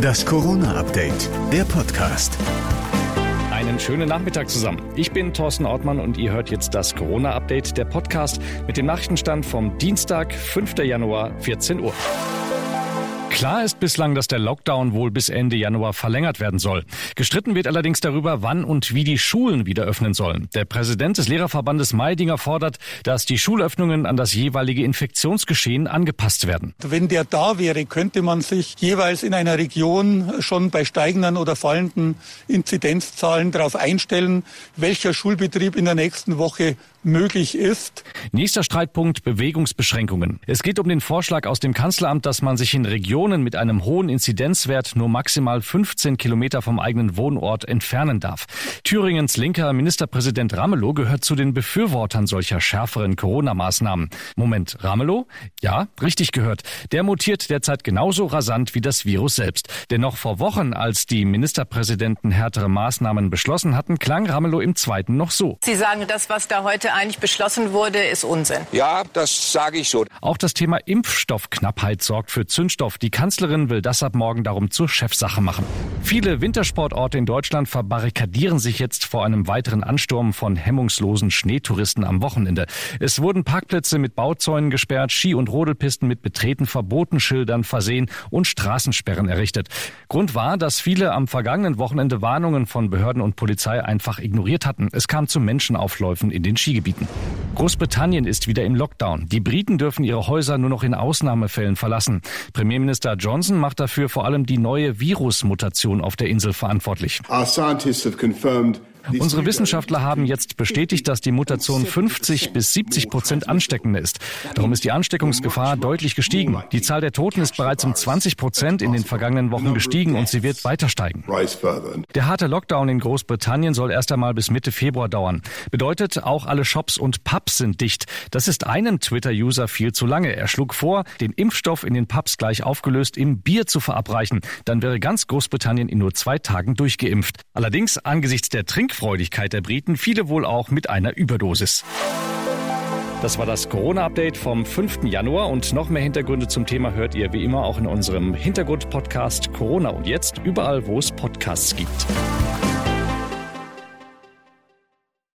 Das Corona-Update, der Podcast. Einen schönen Nachmittag zusammen. Ich bin Thorsten Ortmann und ihr hört jetzt das Corona-Update, der Podcast mit dem Nachrichtenstand vom Dienstag, 5. Januar, 14 Uhr. Klar ist bislang, dass der Lockdown wohl bis Ende Januar verlängert werden soll. Gestritten wird allerdings darüber, wann und wie die Schulen wieder öffnen sollen. Der Präsident des Lehrerverbandes Meidinger fordert, dass die Schulöffnungen an das jeweilige Infektionsgeschehen angepasst werden. Wenn der da wäre, könnte man sich jeweils in einer Region schon bei steigenden oder fallenden Inzidenzzahlen darauf einstellen, welcher Schulbetrieb in der nächsten Woche möglich ist. Nächster Streitpunkt Bewegungsbeschränkungen. Es geht um den Vorschlag aus dem Kanzleramt, dass man sich in Regionen Regionen mit einem hohen Inzidenzwert nur maximal 15 Kilometer vom eigenen Wohnort entfernen darf. Thüringens linker Ministerpräsident Ramelow gehört zu den Befürwortern solcher schärferen Corona-Maßnahmen. Moment, Ramelow? Ja, richtig gehört. Der mutiert derzeit genauso rasant wie das Virus selbst. Denn noch vor Wochen, als die Ministerpräsidenten härtere Maßnahmen beschlossen hatten, klang Ramelow im zweiten noch so. Sie sagen, das, was da heute eigentlich beschlossen wurde, ist Unsinn. Ja, das sage ich so. Auch das Thema Impfstoffknappheit sorgt für Zündstoff. Die Kanzlerin will das ab morgen darum zur Chefsache machen. Viele Wintersportorte in Deutschland verbarrikadieren sich jetzt vor einem weiteren Ansturm von hemmungslosen Schneetouristen am Wochenende. Es wurden Parkplätze mit Bauzäunen gesperrt, Ski- und Rodelpisten mit Betreten verboten Schildern versehen und Straßensperren errichtet. Grund war, dass viele am vergangenen Wochenende Warnungen von Behörden und Polizei einfach ignoriert hatten. Es kam zu Menschenaufläufen in den Skigebieten. Großbritannien ist wieder im Lockdown. Die Briten dürfen ihre Häuser nur noch in Ausnahmefällen verlassen. Premierminister Minister Johnson macht dafür vor allem die neue Virusmutation auf der Insel verantwortlich. Our scientists have confirmed Unsere Wissenschaftler haben jetzt bestätigt, dass die Mutation 50 bis 70 Prozent ansteckender ist. Darum ist die Ansteckungsgefahr deutlich gestiegen. Die Zahl der Toten ist bereits um 20 Prozent in den vergangenen Wochen gestiegen und sie wird weiter steigen. Der harte Lockdown in Großbritannien soll erst einmal bis Mitte Februar dauern. Bedeutet, auch alle Shops und Pubs sind dicht. Das ist einem Twitter-User viel zu lange. Er schlug vor, den Impfstoff in den Pubs gleich aufgelöst im Bier zu verabreichen. Dann wäre ganz Großbritannien in nur zwei Tagen durchgeimpft. Allerdings angesichts der Trink Trinkfreudigkeit der Briten, viele wohl auch mit einer Überdosis. Das war das Corona-Update vom 5. Januar und noch mehr Hintergründe zum Thema hört ihr wie immer auch in unserem Hintergrund-Podcast Corona und jetzt überall, wo es Podcasts gibt.